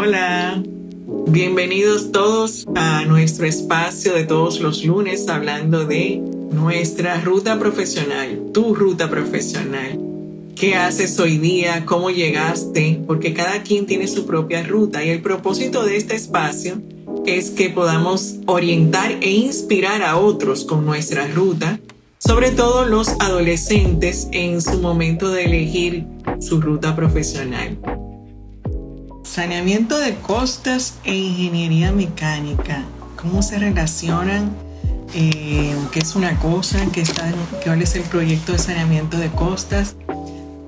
Hola. Bienvenidos todos a nuestro espacio de todos los lunes hablando de nuestra ruta profesional, tu ruta profesional. ¿Qué haces hoy día? ¿Cómo llegaste? Porque cada quien tiene su propia ruta y el propósito de este espacio es que podamos orientar e inspirar a otros con nuestra ruta, sobre todo los adolescentes en su momento de elegir su ruta profesional. Saneamiento de costas e ingeniería mecánica. ¿Cómo se relacionan? Eh, ¿Qué es una cosa? ¿Qué está, ¿Cuál es el proyecto de saneamiento de costas?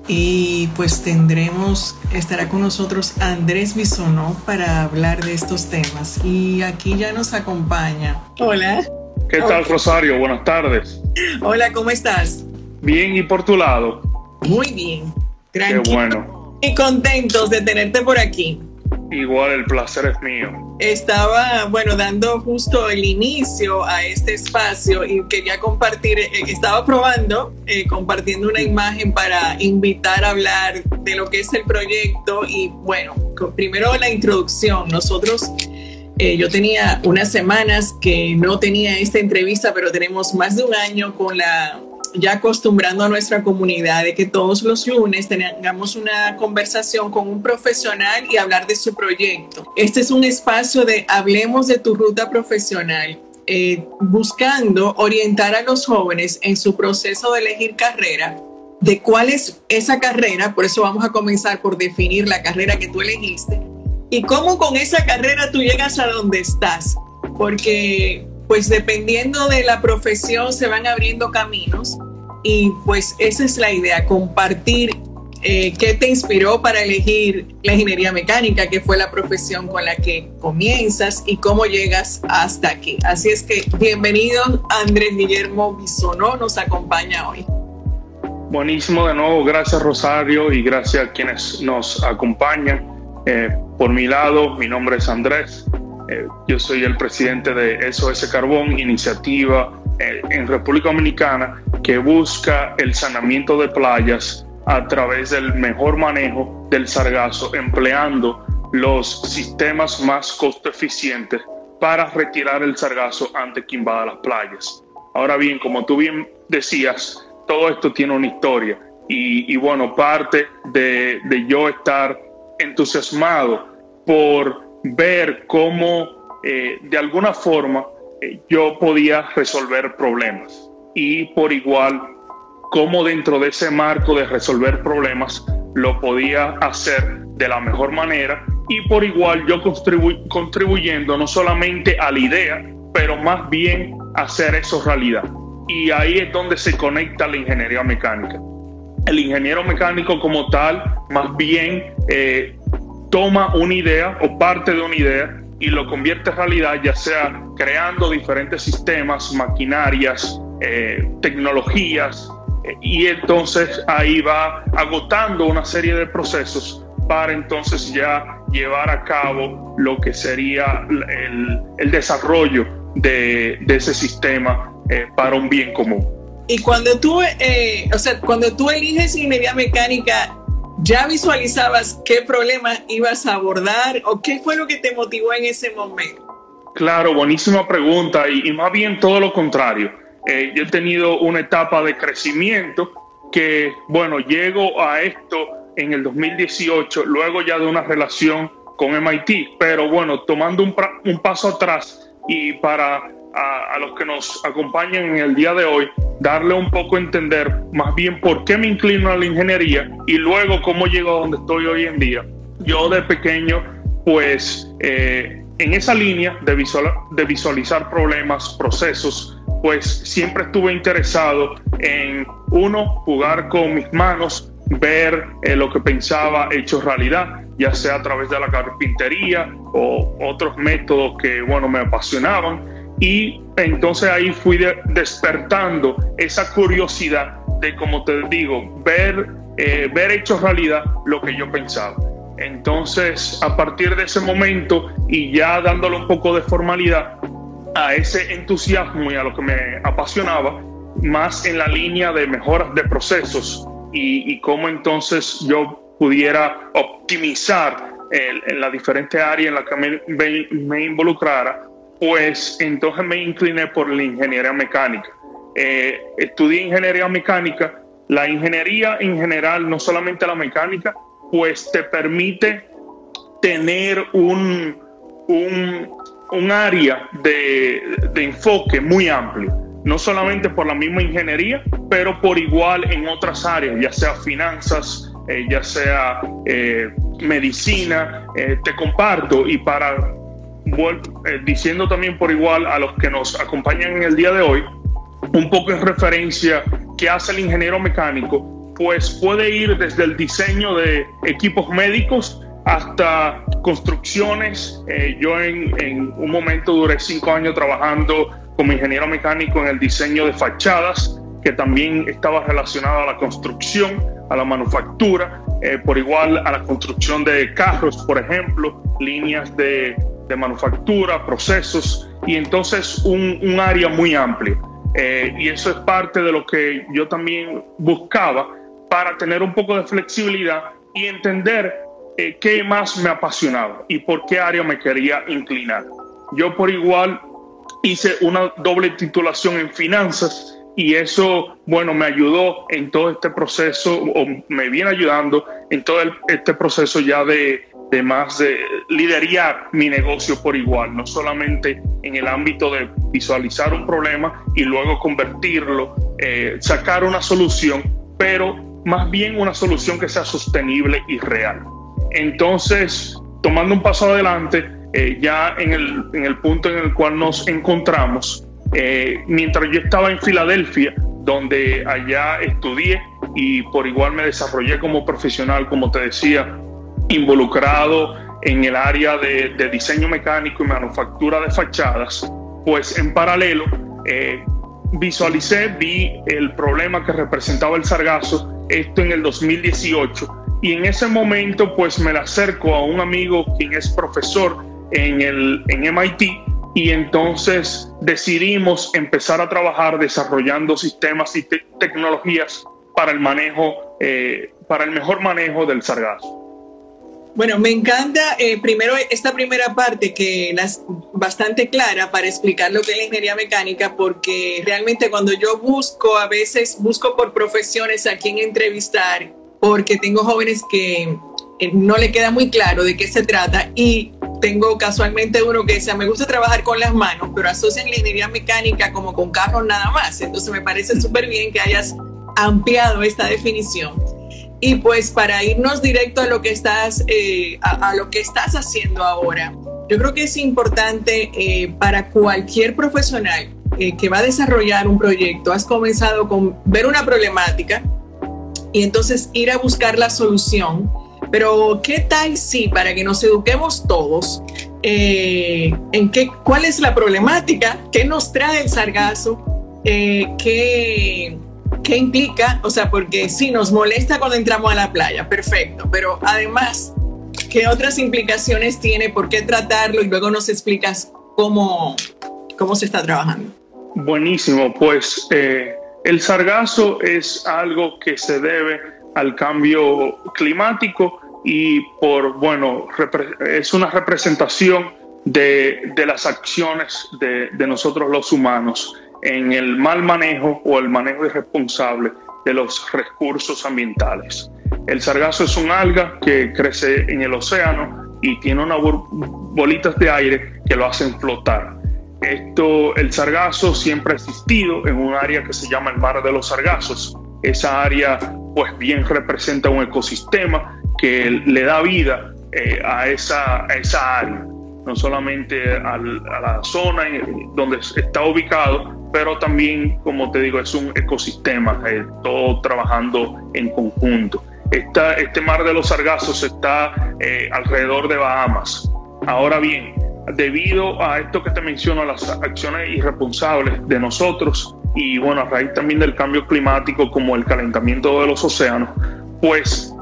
Y pues tendremos, estará con nosotros Andrés Bisonó para hablar de estos temas. Y aquí ya nos acompaña. Hola. ¿Qué tal, Rosario? Buenas tardes. Hola, ¿cómo estás? Bien, ¿y por tu lado? Muy bien. Tranquilo. Qué bueno. Y contentos de tenerte por aquí. Igual el placer es mío. Estaba, bueno, dando justo el inicio a este espacio y quería compartir, eh, estaba probando, eh, compartiendo una imagen para invitar a hablar de lo que es el proyecto y bueno, primero la introducción. Nosotros, eh, yo tenía unas semanas que no tenía esta entrevista, pero tenemos más de un año con la ya acostumbrando a nuestra comunidad de que todos los lunes tengamos una conversación con un profesional y hablar de su proyecto. Este es un espacio de hablemos de tu ruta profesional. Eh, buscando orientar a los jóvenes en su proceso de elegir carrera, de cuál es esa carrera, por eso vamos a comenzar por definir la carrera que tú elegiste y cómo con esa carrera tú llegas a donde estás, porque pues dependiendo de la profesión se van abriendo caminos y pues esa es la idea, compartir eh, qué te inspiró para elegir la ingeniería mecánica, que fue la profesión con la que comienzas y cómo llegas hasta aquí. Así es que bienvenido Andrés Guillermo Bisonó, nos acompaña hoy. Buenísimo de nuevo, gracias Rosario y gracias a quienes nos acompañan. Eh, por mi lado, mi nombre es Andrés, eh, yo soy el presidente de SOS Carbón, iniciativa eh, en República Dominicana que busca el saneamiento de playas a través del mejor manejo del sargazo, empleando los sistemas más costo eficientes para retirar el sargazo antes que invada las playas. Ahora bien, como tú bien decías, todo esto tiene una historia y, bueno, parte de, de yo estar entusiasmado por ver cómo eh, de alguna forma eh, yo podía resolver problemas y por igual cómo dentro de ese marco de resolver problemas lo podía hacer de la mejor manera y por igual yo contribuyendo no solamente a la idea, pero más bien hacer eso realidad. Y ahí es donde se conecta la ingeniería mecánica. El ingeniero mecánico como tal, más bien eh, toma una idea o parte de una idea y lo convierte en realidad, ya sea creando diferentes sistemas, maquinarias, eh, tecnologías, eh, y entonces ahí va agotando una serie de procesos para entonces ya llevar a cabo lo que sería el, desarrollo de, ese sistema eh, para un bien común. Y cuando tú, o sea, cuando tú eliges ingeniería mecánica, ¿Ya visualizabas qué problema ibas a abordar o qué fue lo que te motivó en ese momento? Claro, buenísima pregunta y, más bien todo lo contrario. Eh, yo he tenido una etapa de crecimiento que, bueno, llego a esto en el 2018, luego ya de una relación con MIT, pero bueno, tomando un, un paso atrás y para a, los que nos acompañan en el día de hoy, darle un poco a entender más bien por qué me inclino a la ingeniería y luego cómo llego a donde estoy hoy en día. Yo de pequeño, pues eh, en esa línea de, de visualizar problemas, procesos, pues siempre estuve interesado en, uno, jugar con mis manos, ver eh, lo que pensaba hecho realidad, ya sea a través de la carpintería o otros métodos que, bueno, me apasionaban y entonces ahí fui despertando esa curiosidad de, como te digo, ver, eh, ver hecho realidad lo que yo pensaba. Entonces, a partir de ese momento y ya dándole un poco de formalidad a ese entusiasmo y a lo que me apasionaba, más en la línea de mejoras de procesos y, y cómo entonces yo pudiera optimizar en las diferentes áreas en las que me, involucrara, pues entonces me incliné por la ingeniería mecánica. Eh, estudié ingeniería mecánica. La ingeniería en general, no solamente la mecánica, pues te permite tener un, un, un área de, de enfoque muy amplio no solamente por la misma ingeniería, pero por igual en otras áreas, ya sea finanzas, eh, ya sea eh, medicina, te comparto y para diciendo también por igual a los que nos acompañan en el día de hoy, un poco en referencia que hace el ingeniero mecánico, pues puede ir desde el diseño de equipos médicos hasta construcciones. yo en, en un momento duré cinco años trabajando como ingeniero mecánico en el diseño de fachadas, que también estaba relacionado a la construcción, a la manufactura, eh, por igual a la construcción de carros, por ejemplo, líneas de, manufactura, procesos, y entonces un, un área muy amplia. Eh, y eso es parte de lo que yo también buscaba para tener un poco de flexibilidad y entender eh, qué más me apasionaba y por qué área me quería inclinar. Yo por igual hice una doble titulación en finanzas y eso, bueno, me ayudó en todo este proceso, o me viene ayudando en todo este proceso ya de, de más de liderar mi negocio por igual, no solamente en el ámbito de visualizar un problema y luego convertirlo, eh, sacar una solución, pero más bien una solución que sea sostenible y real. Entonces, tomando un paso adelante, eh, ya en el, en el, punto en el cual nos encontramos, eh, mientras yo estaba en Filadelfia, donde allá estudié y por igual me desarrollé como profesional, como te decía, involucrado en el área de, diseño mecánico y manufactura de fachadas, pues en paralelo eh, visualicé, vi el problema que representaba el sargazo, esto en el 2018, y en ese momento pues me la acerco a un amigo quien es profesor en, el, en MIT y entonces decidimos empezar a trabajar desarrollando sistemas y tecnologías para el manejo, eh, para el mejor manejo del sargazo. Bueno, me encanta eh, primero esta primera parte que es bastante clara para explicar lo que es la ingeniería mecánica, porque realmente cuando yo busco, a veces busco por profesiones a quien entrevistar, porque tengo jóvenes que eh, no le queda muy claro de qué se trata y tengo casualmente uno que dice, me gusta trabajar con las manos, pero asocian la ingeniería mecánica como con carros nada más. Entonces me parece súper bien que hayas ampliado esta definición. Y pues para irnos directo a lo que estás, eh, a, lo que estás haciendo ahora, yo creo que es importante eh, para cualquier profesional eh, que va a desarrollar un proyecto, has comenzado con ver una problemática y entonces ir a buscar la solución. Pero, ¿qué tal si para que nos eduquemos todos eh, en qué, cuál es la problemática, qué nos trae el sargazo, eh, qué, qué implica? O sea, porque sí, nos molesta cuando entramos a la playa, perfecto, pero además, ¿qué otras implicaciones tiene? ¿Por qué tratarlo? Y luego nos explicas cómo, cómo se está trabajando. Buenísimo, pues eh, el sargazo es algo que se debe al cambio climático y por, bueno, es una representación de, de las acciones de, de, nosotros los humanos en el mal manejo o el manejo irresponsable de los recursos ambientales. El sargazo es un alga que crece en el océano y tiene unas bolitas de aire que lo hacen flotar. Esto, el sargazo siempre ha existido en un área que se llama el mar de los sargazos. Esa área pues bien representa un ecosistema que le da vida eh, a, esa, esa área, no solamente a la zona donde está ubicado, pero también, como te digo, es un ecosistema, eh, todo trabajando en conjunto. Esta, este mar de los sargazos está eh, alrededor de Bahamas. Ahora bien, debido a esto que te menciono, las acciones irresponsables de nosotros y bueno, a raíz también del cambio climático como el calentamiento de los océanos, pues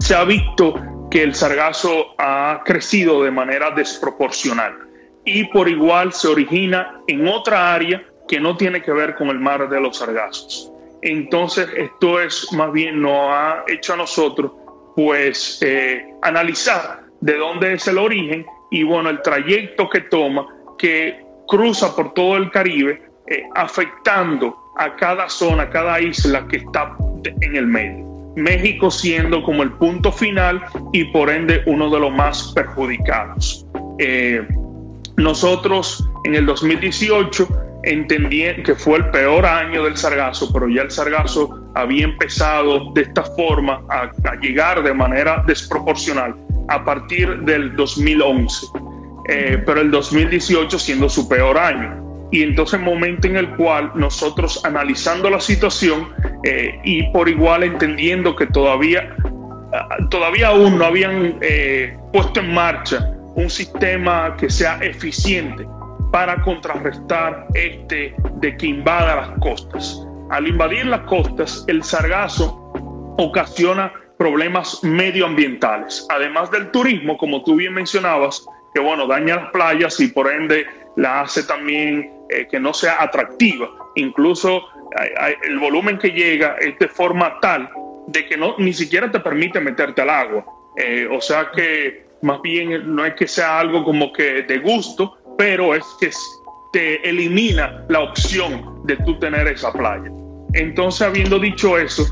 se ha visto que el sargazo ha crecido de manera desproporcional y por igual se origina en otra área que no tiene que ver con el mar de los sargazos. Entonces esto es más bien nos ha hecho a nosotros pues eh, analizar de dónde es el origen y bueno, el trayecto que toma que cruza por todo el Caribe eh, afectando a cada zona, a cada isla que está en el medio. México siendo como el punto final y por ende uno de los más perjudicados. Eh, nosotros en el 2018 entendí que fue el peor año del sargazo, pero ya el sargazo había empezado de esta forma a, llegar de manera desproporcional a partir del 2011, eh, pero el 2018 siendo su peor año. Y entonces momento en el cual nosotros analizando la situación eh, y por igual entendiendo que todavía, ah, todavía aún no habían eh, puesto en marcha un sistema que sea eficiente para contrarrestar este de que invada las costas. Al invadir las costas, el sargazo ocasiona problemas medioambientales, además del turismo, como tú bien mencionabas, que bueno, daña las playas y por ende la hace también eh, que no sea atractiva. Incluso el volumen que llega es de forma tal de que no, ni siquiera te permite meterte al agua. Eh, o sea que más bien no es que sea algo como que de gusto, pero es que te elimina la opción de tú tener esa playa. Entonces, habiendo dicho eso,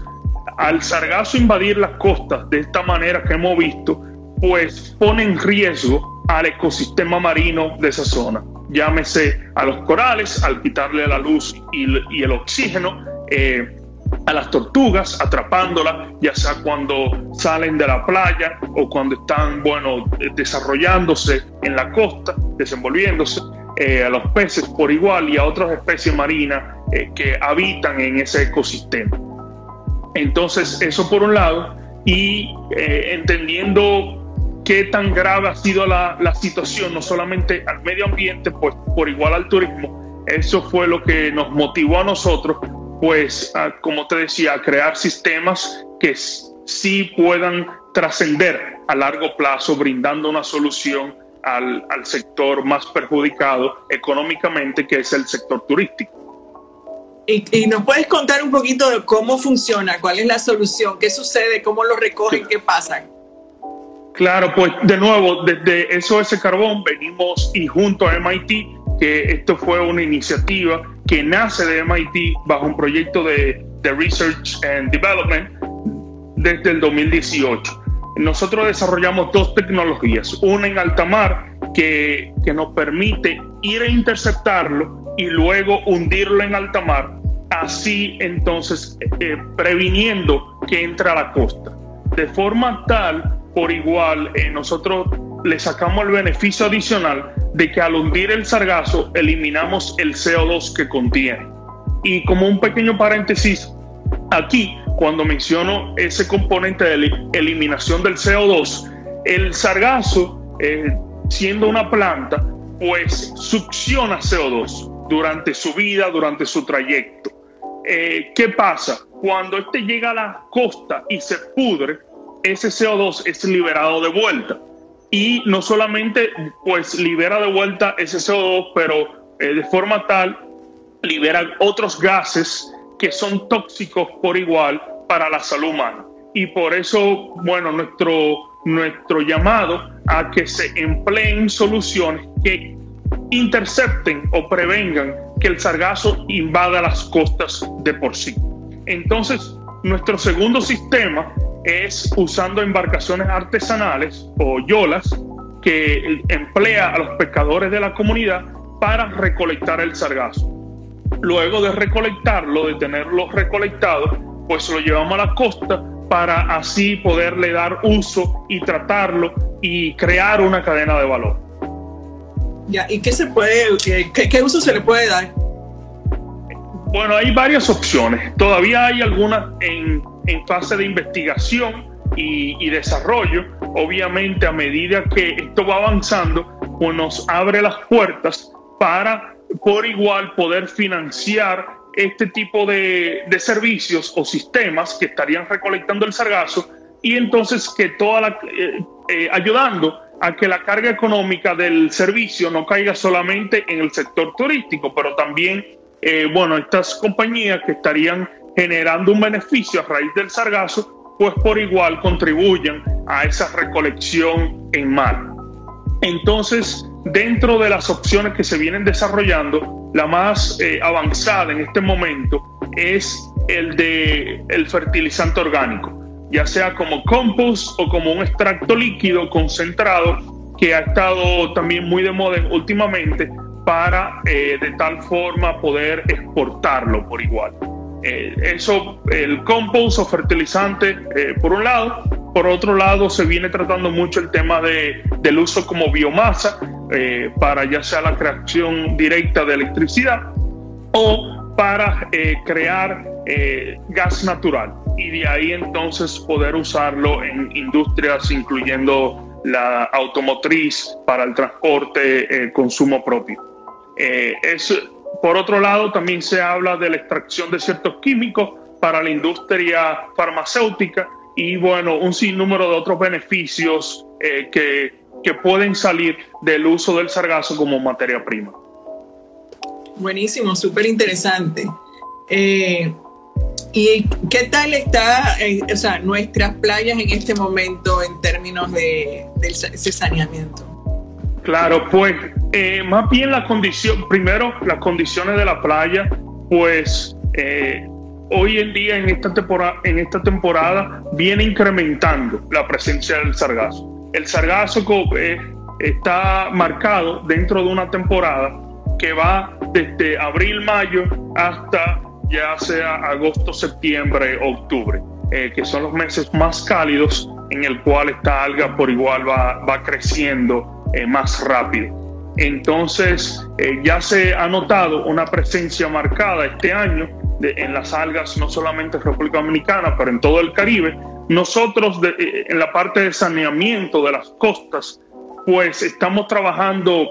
al sargazo invadir las costas de esta manera que hemos visto, pues pone en riesgo al ecosistema marino de esa zona. Llámese a los corales, al quitarle la luz y, el oxígeno, eh, a las tortugas, atrapándolas, ya sea cuando salen de la playa o cuando están, bueno, desarrollándose en la costa, desenvolviéndose, eh, a los peces por igual y a otras especies marinas eh, que habitan en ese ecosistema. Entonces, eso por un lado, y eh, entendiendo qué tan grave ha sido la, la situación, no solamente al medio ambiente, pues por igual al turismo, eso fue lo que nos motivó a nosotros pues, como te decía, crear sistemas que sí puedan trascender a largo plazo, brindando una solución al, sector más perjudicado económicamente, que es el sector turístico. Y, nos puedes contar un poquito de cómo funciona, cuál es la solución, qué sucede, cómo lo recogen, qué pasa. Claro, pues de nuevo, desde SOS Carbón venimos y junto a MIT, que esto fue una iniciativa que nace de MIT bajo un proyecto de, Research and Development desde el 2018. Nosotros desarrollamos dos tecnologías, una en alta mar que, que nos permite ir a interceptarlo y luego hundirlo en alta mar, así entonces eh, previniendo que entre a la costa. De forma tal, por igual, eh, nosotros le sacamos el beneficio adicional de que al hundir el sargazo eliminamos el CO2 que contiene. Y como un pequeño paréntesis, aquí cuando menciono ese componente de eliminación del CO2, el sargazo, eh, siendo una planta, pues succiona CO2 durante su vida, durante su trayecto. Eh, ¿Qué pasa? Cuando este llega a la costa y se pudre, ese CO2 es liberado de vuelta y no solamente pues libera de vuelta ese CO2, pero eh, de forma tal libera otros gases que son tóxicos por igual para la salud humana. Y por eso, bueno, nuestro, nuestro llamado a que se empleen soluciones que intercepten o prevengan que el sargazo invada las costas de por sí. Entonces, nuestro segundo sistema es usando embarcaciones artesanales o yolas que emplea a los pescadores de la comunidad para recolectar el sargazo. Luego de recolectarlo, de tenerlo recolectado, pues lo llevamos a la costa para así poderle dar uso y tratarlo y crear una cadena de valor. Ya, ¿y qué se puede, qué, qué uso se le puede dar? Bueno, hay varias opciones. Todavía hay algunas en en fase de investigación y, desarrollo. Obviamente, a medida que esto va avanzando, pues nos abre las puertas para por igual poder financiar este tipo de, servicios o sistemas que estarían recolectando el sargazo y entonces que toda la, eh, eh, ayudando a que la carga económica del servicio no caiga solamente en el sector turístico, pero también, eh, bueno, estas compañías que estarían generando un beneficio a raíz del sargazo, pues por igual contribuyan a esa recolección en mar. Entonces, dentro de las opciones que se vienen desarrollando, la más eh, avanzada en este momento es el de el fertilizante orgánico, ya sea como compost o como un extracto líquido concentrado que ha estado también muy de moda últimamente para eh, de tal forma poder exportarlo por igual. Eh, eso, el compost o fertilizante, eh, por un lado. Por otro lado, se viene tratando mucho el tema de, del uso como biomasa para ya sea la creación directa de electricidad o para crear gas natural y de ahí entonces poder usarlo en industrias incluyendo la automotriz para el transporte, consumo propio. Eh, por otro lado, también se habla de la extracción de ciertos químicos para la industria farmacéutica y, bueno, un sinnúmero de otros beneficios eh, que, que pueden salir del uso del sargazo como materia prima. Buenísimo, súper interesante. Eh, ¿Y qué tal está o sea, nuestras playas en este momento en términos de, de saneamiento? Claro, pues eh, más bien la condición, primero las condiciones de la playa, pues eh, hoy en día en esta, temporada, en esta temporada viene incrementando la presencia del sargazo. El sargazo eh, está marcado dentro de una temporada que va desde abril, mayo hasta ya sea agosto, septiembre, octubre, que son los meses más cálidos en el cual esta alga por igual va, creciendo más rápido. Entonces, eh, ya se ha notado una presencia marcada este año en las algas, no solamente en República Dominicana, pero en todo el Caribe. Nosotros, eh, en la parte de saneamiento de las costas, pues estamos trabajando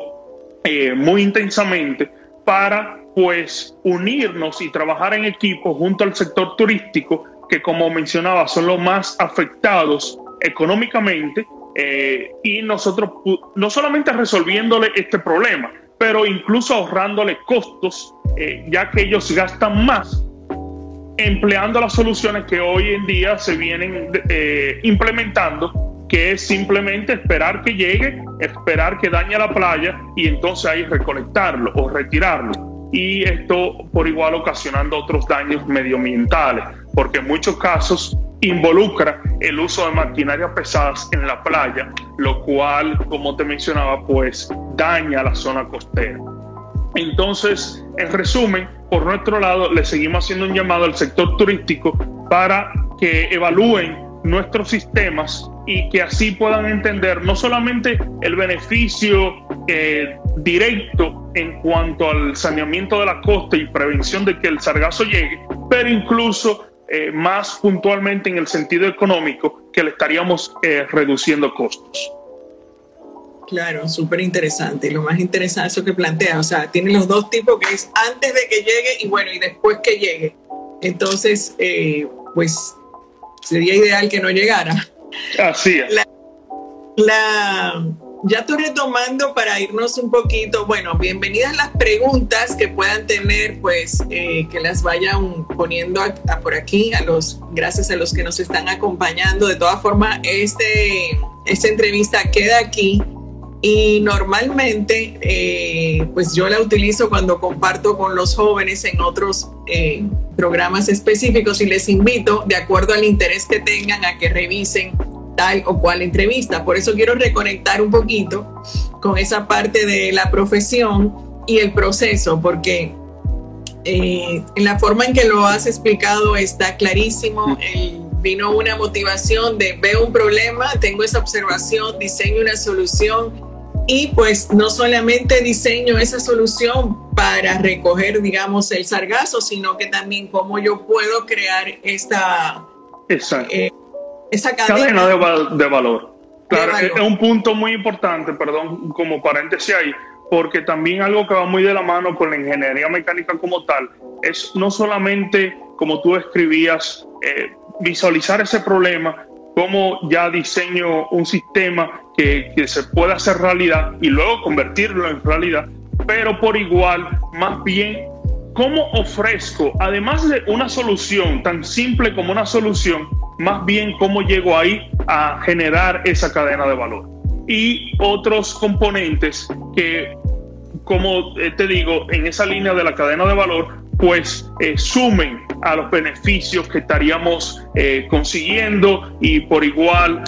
muy intensamente para pues unirnos y trabajar en equipo junto al sector turístico, que como mencionaba son los más afectados económicamente eh, y nosotros no solamente resolviéndole este problema, pero incluso ahorrándole costos, eh, ya que ellos gastan más empleando las soluciones que hoy en día se vienen eh, implementando, que es simplemente esperar que llegue, esperar que dañe la playa y entonces ahí recolectarlo o retirarlo. Y esto por igual ocasionando otros daños medioambientales, porque en muchos casos involucra el uso de maquinarias pesadas en la playa, lo cual, como te mencionaba, pues daña la zona costera. Entonces, en resumen, por nuestro lado, le seguimos haciendo un llamado al sector turístico para que evalúen nuestros sistemas y que así puedan entender no solamente el beneficio eh, directo en cuanto al saneamiento de la costa y prevención de que el sargazo llegue, pero incluso eh, más puntualmente en el sentido económico, que le estaríamos eh, reduciendo costos. Claro, súper interesante. Lo más interesante es eso que plantea. O sea, tiene los dos tipos que es antes de que llegue y bueno, y después que llegue. Entonces, eh, pues sería ideal que no llegara. Así es. la, ya estoy retomando para irnos un poquito. Bueno, bienvenidas las preguntas que puedan tener, pues eh, que las vayan poniendo por aquí. A los, gracias a los que nos están acompañando. De todas formas, este, esta entrevista queda aquí y normalmente, eh, pues yo la utilizo cuando comparto con los jóvenes en otros eh, programas específicos y les invito, de acuerdo al interés que tengan, a que revisen tal o cual entrevista. Por eso quiero reconectar un poquito con esa parte de la profesión y el proceso, porque eh, en la forma en que lo has explicado está clarísimo. vino una motivación de veo un problema, tengo esa observación, diseño una solución y pues no solamente diseño esa solución para recoger, digamos, el sargazo, sino que también cómo yo puedo crear esta... Exacto. Eh, esa cadena, de, valor. Claro, es un punto muy importante, perdón, como paréntesis ahí, porque también algo que va muy de la mano con la ingeniería mecánica como tal, es no solamente, como tú escribías, eh, visualizar ese problema, cómo ya diseño un sistema que, que se pueda hacer realidad y luego convertirlo en realidad, pero por igual, más bien, cómo ofrezco, además de una solución tan simple como una solución, más bien cómo llego ahí a generar esa cadena de valor. Y otros componentes que, como eh, te digo, en esa línea de la cadena de valor, pues eh, sumen a los beneficios que estaríamos eh, consiguiendo y por igual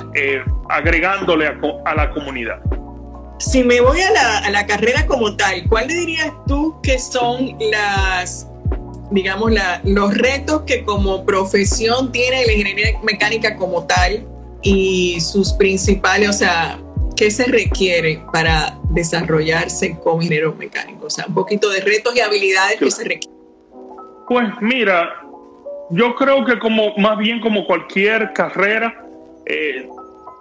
agregándole a, la comunidad. Si me voy a la, a la carrera como tal, ¿cuál dirías tú que son las digamos, la, los retos que como profesión tiene la ingeniería mecánica como tal y sus principales, o sea, ¿qué se requiere para desarrollarse como ingeniero mecánico? O sea, un poquito de retos y habilidades que se requieren. Pues mira, yo creo que como más bien como cualquier carrera, eh,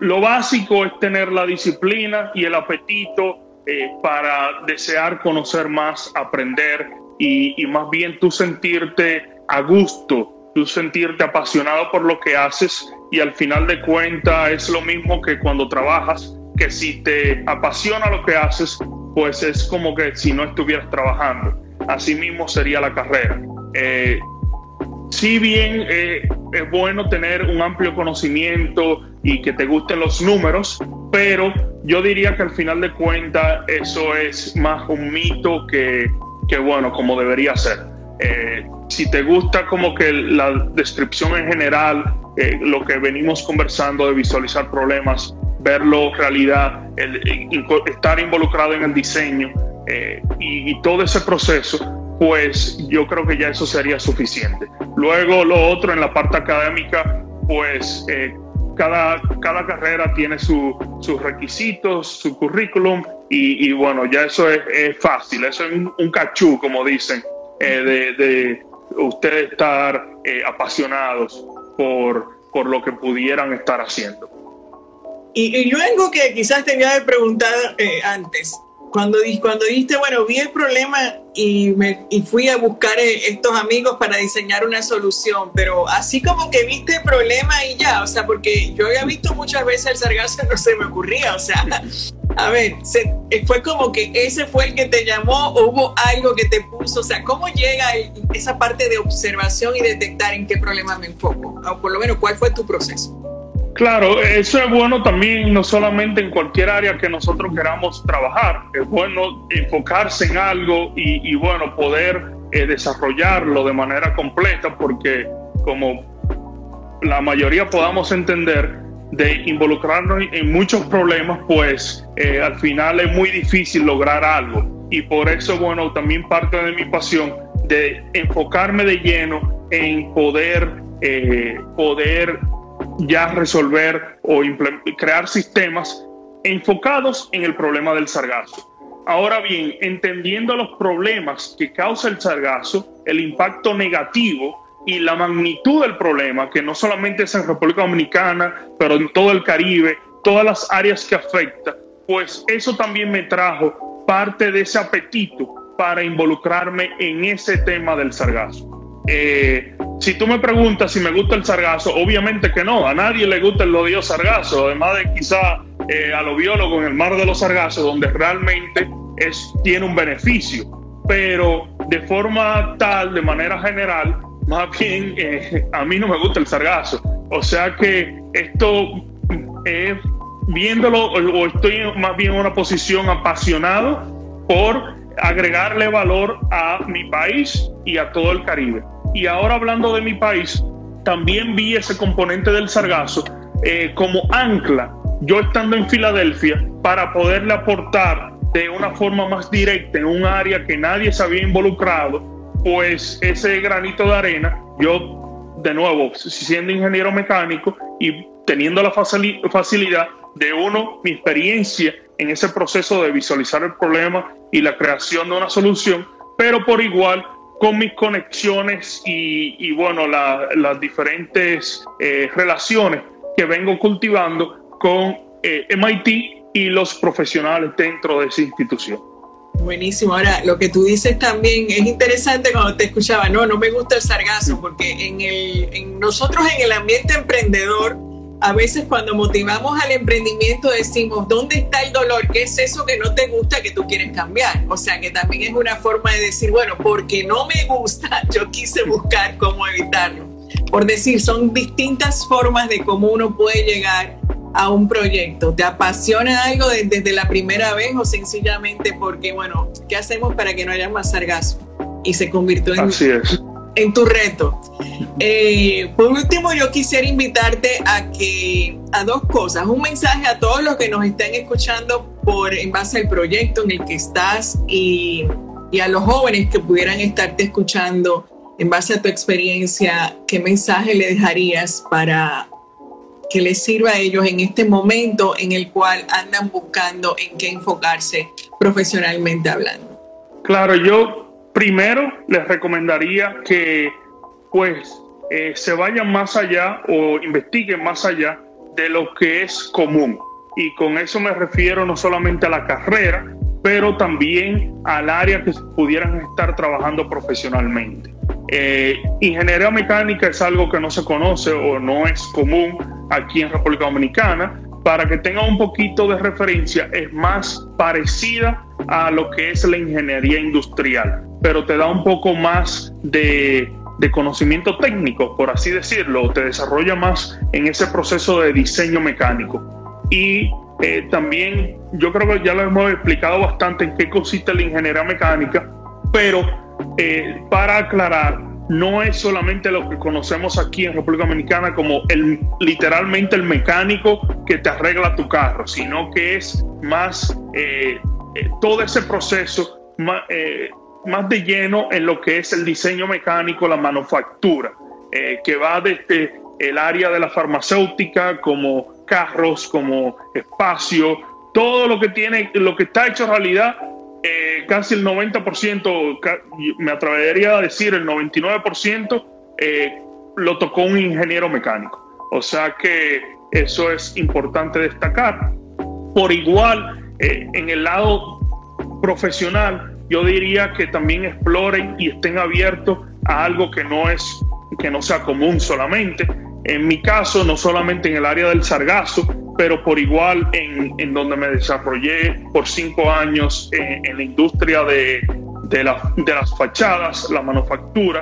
lo básico es tener la disciplina y el apetito eh, para desear conocer más, aprender y, más bien tú sentirte a gusto, tú sentirte apasionado por lo que haces y al final de cuentas es lo mismo que cuando trabajas, que si te apasiona lo que haces, pues es como que si no estuvieras trabajando. Así mismo sería la carrera. Eh, si bien eh, es bueno tener un amplio conocimiento y que te gusten los números, pero yo diría que al final de cuentas eso es más un mito que, que bueno, como debería ser. Eh, si te gusta como que la descripción en general, eh, lo que venimos conversando de visualizar problemas, verlo realidad, el, estar involucrado en el diseño eh, y, todo ese proceso, pues yo creo que ya eso sería suficiente. Luego lo otro en la parte académica, pues cada, cada carrera tiene sus requisitos, su currículum y, bueno, ya eso es, fácil, eso es un, cachú, como dicen, eh, de, ustedes estar eh, apasionados por, por lo que pudieran estar haciendo. Y, y yo algo que quizás tenía que preguntar eh, antes, cuando, cuando dijiste, bueno, vi el problema y, me, y fui a buscar eh, estos amigos para diseñar una solución, pero así como que viste el problema y ya, o sea, porque yo había visto muchas veces el sargazo, no se me ocurría, o sea, a ver, eh, fue como que ese fue el que te llamó o hubo algo que te puso, o sea, ¿cómo llega esa parte de observación y detectar en qué problema me enfoco? O por lo menos, ¿cuál fue tu proceso? Claro, eso es bueno también no solamente en cualquier área que nosotros queramos trabajar, es bueno enfocarse en algo y, bueno, poder eh, desarrollarlo de manera completa porque como la mayoría podamos entender de involucrarnos en muchos problemas, pues eh, al final es muy difícil lograr algo. Y por eso, bueno, también parte de mi pasión de enfocarme de lleno en poder, eh, poder ya resolver o crear sistemas enfocados en el problema del sargazo. Ahora bien, entendiendo los problemas que causa el sargazo, el impacto negativo y la magnitud del problema, que no solamente es en República Dominicana, pero en todo el Caribe, todas las áreas que afecta, pues eso también me trajo parte de ese apetito para involucrarme en ese tema del sargazo. Eh, si tú me preguntas si me gusta el sargazo, obviamente que no, a nadie le gusta el odio sargazo, además de quizá eh, a los biólogos en el mar de los sargazos, donde realmente tiene un beneficio, pero de forma tal, de manera general, más bien eh, a mí no me gusta el sargazo. O sea que esto es viéndolo, o estoy más bien en una posición apasionado por agregarle valor a mi país y a todo el Caribe. Y ahora hablando de mi país, también vi ese componente del sargazo eh, como ancla, yo estando en Filadelfia, para poderle aportar de una forma más directa en un área que nadie se había involucrado, pues ese granito de arena, yo de nuevo, siendo ingeniero mecánico y teniendo la facilidad de uno, mi experiencia en ese proceso de visualizar el problema y la creación de una solución, pero por igual con mis conexiones y, bueno, las diferentes eh, relaciones que vengo cultivando con eh, MIT y los profesionales dentro de esa institución. Buenísimo. Ahora, lo que tú dices también es interesante cuando te escuchaba, no, no me gusta el sargazo, porque en, el, nosotros en el ambiente emprendedor, a veces cuando motivamos al emprendimiento decimos, ¿dónde está el dolor? ¿Qué es eso que no te gusta que tú quieres cambiar? O sea, que también es una forma de decir, bueno, porque no me gusta, yo quise buscar cómo evitarlo. por decir, son distintas formas de cómo uno puede llegar a un proyecto. ¿Te apasiona algo desde, la primera vez o sencillamente porque, bueno, ¿qué hacemos para que no haya más sargazo? Y se convirtió en, en tu reto. Eh, por último, yo quisiera invitarte a que a dos cosas. Un mensaje a todos los que nos están escuchando por en base al proyecto en el que estás y, y a los jóvenes que pudieran estarte escuchando en base a tu experiencia, ¿qué mensaje le dejarías para que les sirva a ellos en este momento en el cual andan buscando en qué enfocarse profesionalmente hablando? Claro, yo primero les recomendaría que pues eh, se vayan más allá o investiguen más allá de lo que es común. Y con eso me refiero no solamente a la carrera, pero también al área que pudieran estar trabajando profesionalmente. Eh, ingeniería mecánica es algo que no se conoce o no es común aquí en República Dominicana. Para que tengan un poquito de referencia, es más parecida a lo que es la ingeniería industrial, pero te da un poco más de, de conocimiento técnico, por así decirlo, te desarrolla más en ese proceso de diseño mecánico. Y eh, también yo creo que ya lo hemos explicado bastante en qué consiste la ingeniería mecánica, pero eh, para aclarar, no es solamente lo que conocemos aquí en República Dominicana como el, literalmente el mecánico que te arregla tu carro, sino que es más eh, eh, todo ese proceso más, más, de lleno en lo que es el diseño mecánico, la manufactura, que va desde el área de la farmacéutica como carros, como espacio, todo lo que tiene, lo que está hecho realidad eh, casi el 90%, me atrevería a decir el 99%, eh, lo tocó un ingeniero mecánico. O sea que eso es importante destacar. Por igual, eh, en el lado profesional, yo diría que también exploren y estén abiertos a algo que no es que no sea común solamente. En mi caso, no solamente en el área del sargazo, pero por igual en, en donde me desarrollé por cinco años en, la industria de, de, de, las fachadas, la manufactura,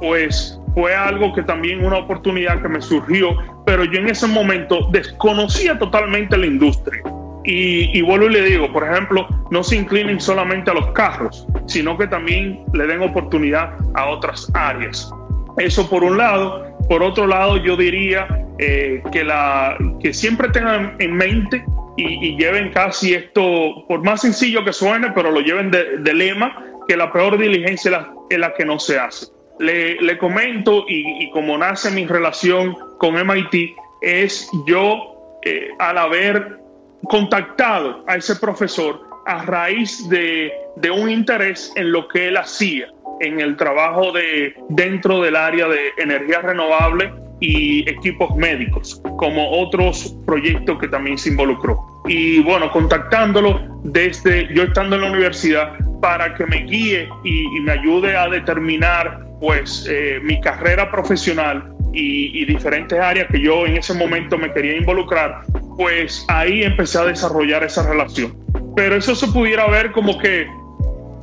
pues fue algo que también una oportunidad que me surgió, pero yo en ese momento desconocía totalmente la industria. Y, y, vuelvo y le digo, por ejemplo, no se inclinen solamente a los carros, sino que también le den oportunidad a otras áreas. Eso por un lado. Por otro lado, yo diría eh, que, la, que siempre tengan en mente y, lleven casi esto, por más sencillo que suene, pero lo lleven de, lema, que la peor diligencia es la, que no se hace. Le, comento, y, como nace mi relación con MIT, es yo, eh, al haber contactado a ese profesor a raíz de, de un interés en lo que él hacía en el trabajo de dentro del área de energía renovable y equipos médicos, como otros proyectos que también se involucró. Y bueno, contactándolo desde yo estando en la universidad para que me guíe y, me ayude a determinar pues eh, mi carrera profesional y, y diferentes áreas que yo en ese momento me quería involucrar, pues ahí empecé a desarrollar esa relación. Pero eso se pudiera ver como que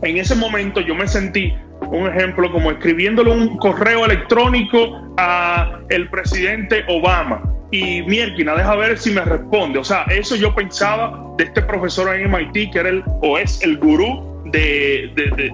en ese momento yo me sentí un ejemplo como escribiéndole un correo electrónico a el presidente Obama y Mierkina, deja ver si me responde. O sea, eso yo pensaba de este profesor en MIT, que era el, o es el gurú de,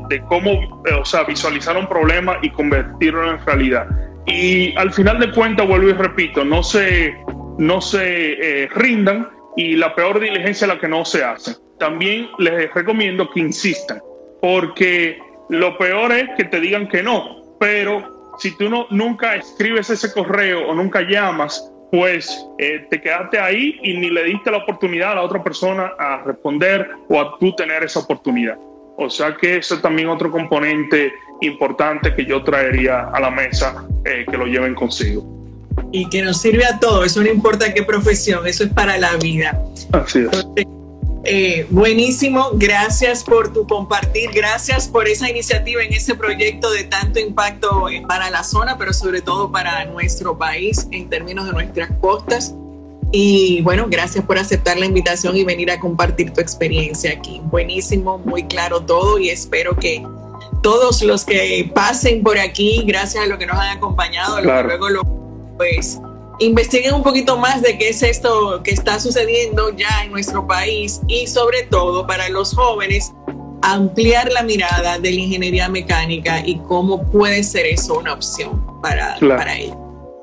de, cómo eh, o sea, visualizar un problema y convertirlo en realidad. Y al final de cuentas, vuelvo y repito, no se, no se eh, rindan y la peor diligencia la que no se hace. También les recomiendo que insistan, porque lo peor es que te digan que no, pero si tú no, nunca escribes ese correo o nunca llamas, pues eh, te quedaste ahí y ni le diste la oportunidad a la otra persona a responder o a tú tener esa oportunidad. O sea que eso es también otro componente importante que yo traería a la mesa eh, que lo lleven consigo. Y que nos sirve a todos, eso no importa qué profesión, eso es para la vida. Así es. Eh, buenísimo, gracias por tu compartir, gracias por esa iniciativa en ese proyecto de tanto impacto eh, para la zona, pero sobre todo para nuestro país en términos de nuestras costas. Y bueno, gracias por aceptar la invitación y venir a compartir tu experiencia aquí. Buenísimo, muy claro todo y espero que todos los que pasen por aquí, gracias a lo que nos han acompañado, luego lo, pues investiguen un poquito más de qué es esto que está sucediendo ya en nuestro país y sobre todo para los jóvenes ampliar la mirada de la ingeniería mecánica y cómo puede ser eso una opción para, para ellos.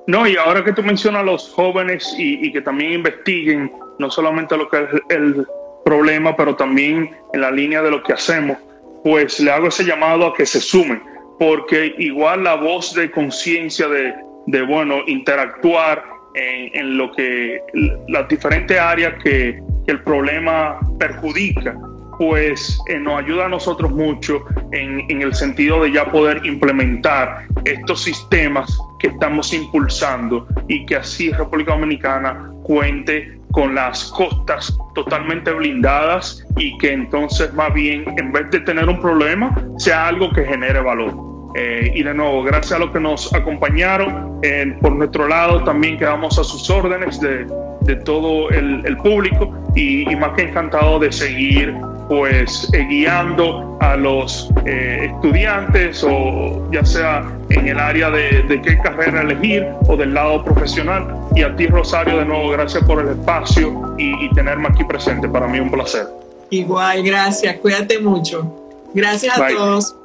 No, y ahora que tú mencionas a los jóvenes y, que también investiguen no solamente lo que es el problema, pero también en la línea de lo que hacemos, pues le hago ese llamado a que se sumen, porque igual la voz de conciencia de, de, bueno, interactuar en, lo que las diferentes áreas que, que el problema perjudica, pues eh, nos ayuda a nosotros mucho en, en, el sentido de ya poder implementar estos sistemas que estamos impulsando y que así República Dominicana cuente con las costas totalmente blindadas y que entonces más bien en vez de tener un problema sea algo que genere valor. Eh, y de nuevo, gracias a los que nos acompañaron, eh, por nuestro lado también quedamos a sus órdenes de, de todo el, el público y, y, más que encantado de seguir pues eh, guiando a los eh, estudiantes o ya sea en el área de, de, qué carrera elegir o del lado profesional. Y a ti Rosario de nuevo, gracias por el espacio y, y tenerme aquí presente. Para mí un placer. Igual, gracias. Cuídate mucho. Gracias a todos.